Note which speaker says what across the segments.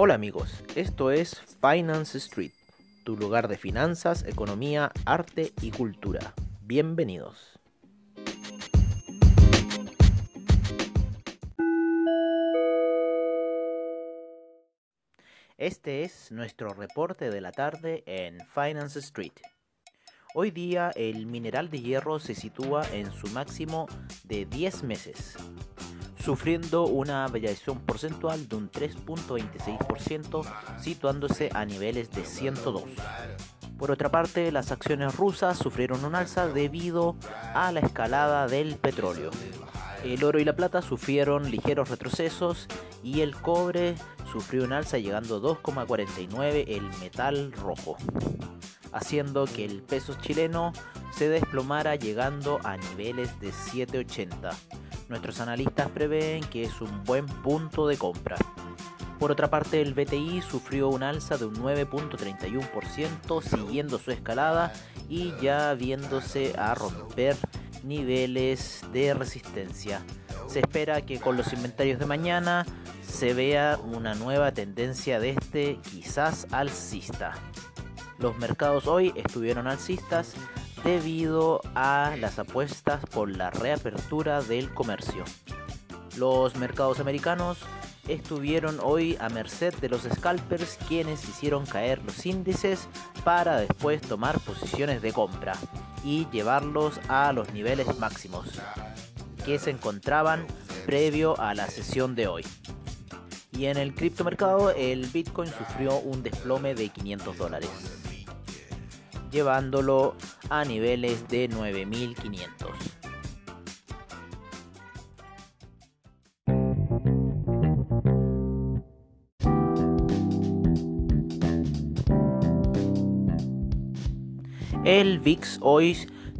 Speaker 1: Hola amigos, esto es Finance Street, tu lugar de finanzas, economía, arte y cultura. Bienvenidos. Este es nuestro reporte de la tarde en Finance Street. Hoy día el mineral de hierro se sitúa en su máximo de 10 meses, sufriendo una variación porcentual de un 3.26%, situándose a niveles de 102. Por otra parte, las acciones rusas sufrieron un alza debido a la escalada del petróleo. El oro y la plata sufrieron ligeros retrocesos y el cobre sufrió un alza llegando a 2,49 el metal rojo, haciendo que el peso chileno se desplomara llegando a niveles de 7,80. Nuestros analistas prevén que es un buen punto de compra. Por otra parte, el BTI sufrió un alza de un 9.31% siguiendo su escalada y ya viéndose a romper niveles de resistencia. Se espera que con los inventarios de mañana se vea una nueva tendencia de este quizás alcista. Los mercados hoy estuvieron alcistas debido a las apuestas por la reapertura del comercio. Los mercados americanos estuvieron hoy a merced de los scalpers quienes hicieron caer los índices para después tomar posiciones de compra y llevarlos a los niveles máximos que se encontraban previo a la sesión de hoy. Y en el criptomercado el Bitcoin sufrió un desplome de 500 dólares llevándolo a niveles de 9500. El VIX hoy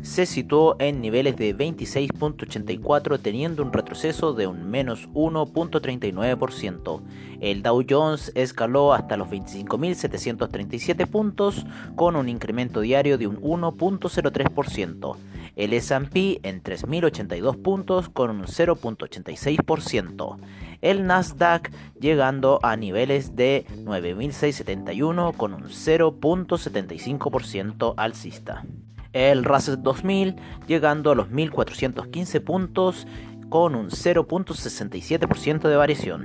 Speaker 1: se situó en niveles de 26.84 teniendo un retroceso de un menos 1.39%. El Dow Jones escaló hasta los 25.737 puntos con un incremento diario de un 1.03%. El S&P en 3.082 puntos con un 0.86%. El Nasdaq llegando a niveles de 9.671 con un 0.75% alcista el Russell 2000 llegando a los 1415 puntos con un 0.67% de variación.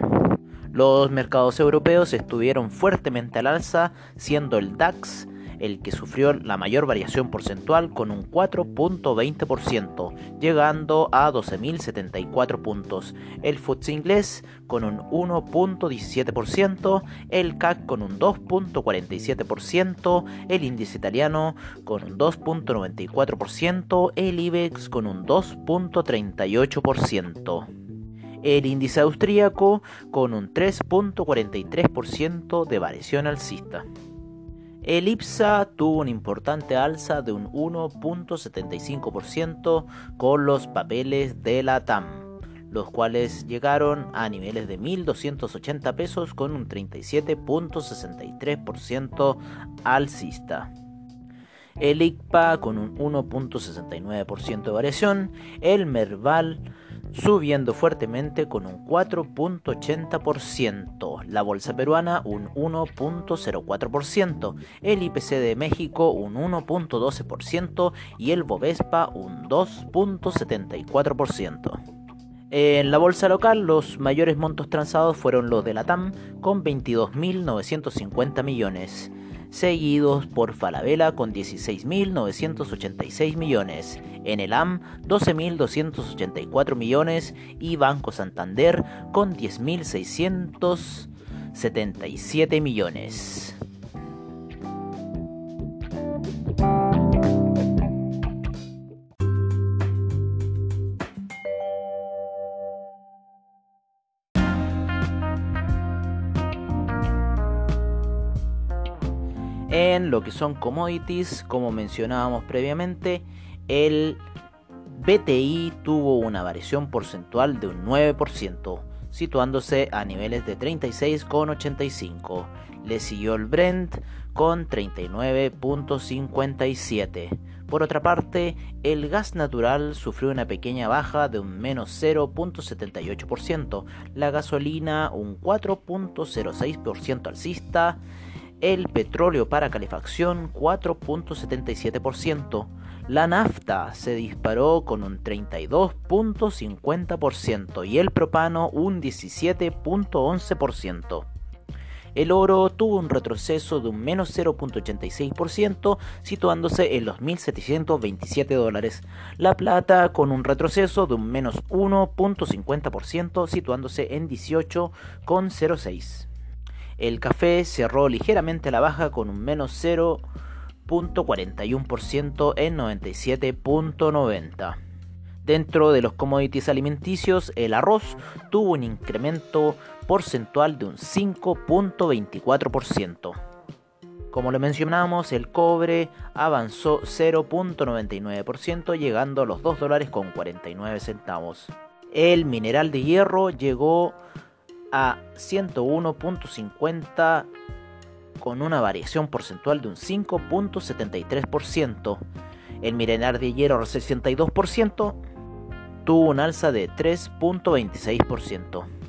Speaker 1: Los mercados europeos estuvieron fuertemente al alza, siendo el DAX el que sufrió la mayor variación porcentual con un 4.20%, llegando a 12.074 puntos. El FTSE inglés con un 1.17%, el CAC con un 2.47%, el índice italiano con un 2.94%, el IBEX con un 2.38% el índice austríaco con un 3.43% de variación alcista. El IPSA tuvo una importante alza de un 1.75% con los papeles de la TAM, los cuales llegaron a niveles de 1.280 pesos con un 37.63% alcista. El ICPA con un 1.69% de variación, el Merval subiendo fuertemente con un 4.80%, la bolsa peruana un 1.04%, el IPC de México un 1.12% y el Bovespa un 2.74%. En la bolsa local, los mayores montos transados fueron los de la TAM, con 22.950 millones seguidos por Falabella con 16.986 millones, en el AM 12.284 millones y Banco Santander con 10.677 millones. En lo que son commodities, como mencionábamos previamente, el BTI tuvo una variación porcentual de un 9%, situándose a niveles de 36,85. Le siguió el Brent con 39.57. Por otra parte, el gas natural sufrió una pequeña baja de un menos 0.78%, la gasolina un 4.06% alcista, el petróleo para calefacción 4.77%, la nafta se disparó con un 32.50% y el propano un 17.11%. El oro tuvo un retroceso de un menos 0.86%, situándose en los 1.727 dólares. La plata con un retroceso de un menos 1.50%, situándose en 18,06. El café cerró ligeramente a la baja con un menos 0.41% en 97.90. Dentro de los commodities alimenticios, el arroz tuvo un incremento porcentual de un 5.24%. Como lo mencionamos, el cobre avanzó 0.99% llegando a los 2 dólares con 49 centavos. El mineral de hierro llegó a 101.50 con una variación porcentual de un 5.73%. El mineral de hierro 62% tuvo un alza de 3.26%.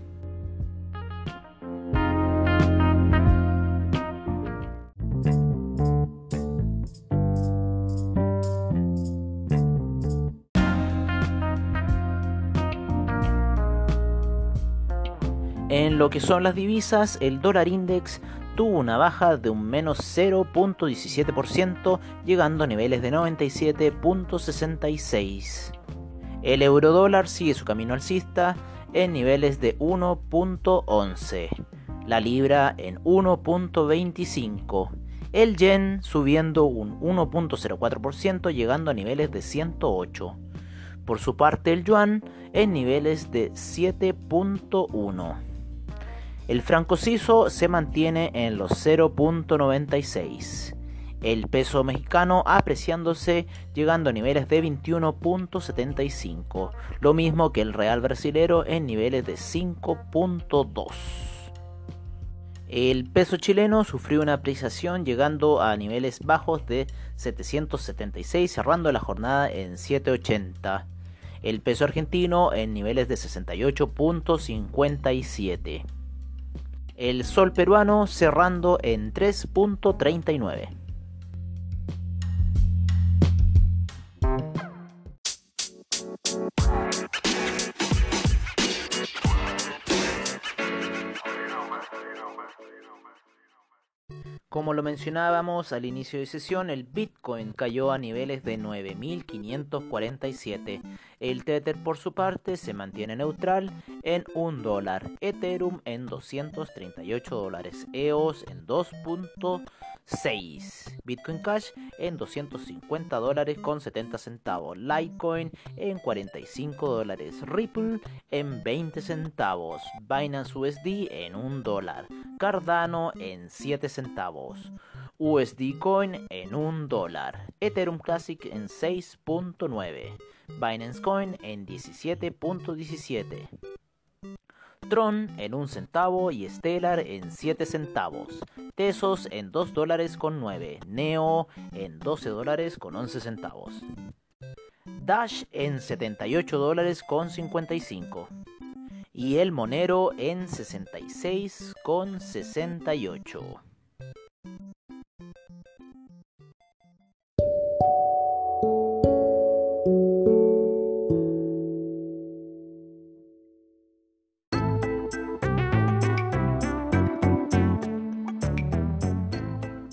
Speaker 1: En lo que son las divisas, el dólar index tuvo una baja de un menos 0.17%, llegando a niveles de 97.66. El euro dólar sigue su camino alcista en niveles de 1.11. La libra en 1.25. El yen subiendo un 1.04% llegando a niveles de 108. Por su parte el yuan en niveles de 7.1. El franco se mantiene en los 0.96. El peso mexicano apreciándose llegando a niveles de 21.75, lo mismo que el real brasilero en niveles de 5.2. El peso chileno sufrió una apreciación llegando a niveles bajos de 776, cerrando la jornada en 780. El peso argentino en niveles de 68.57 el sol peruano cerrando en 3.39. Como lo mencionábamos al inicio de sesión, el Bitcoin cayó a niveles de 9.547. El Tether por su parte se mantiene neutral en 1 dólar. Ethereum en 238 dólares. EOS en 2.6. Bitcoin Cash en 250 dólares con 70 centavos. Litecoin en 45 dólares. Ripple en 20 centavos. Binance USD en 1 dólar. Cardano en 7 centavos. USD Coin en 1 dólar. Ethereum Classic en 6.9. Binance Coin en 17.17. Tron en 1 centavo y Stellar en 7 centavos. Tesos en 2 dólares con 9. Neo en 12 dólares con 11 centavos. Dash en 78 dólares con 55 y el Monero en 66,68.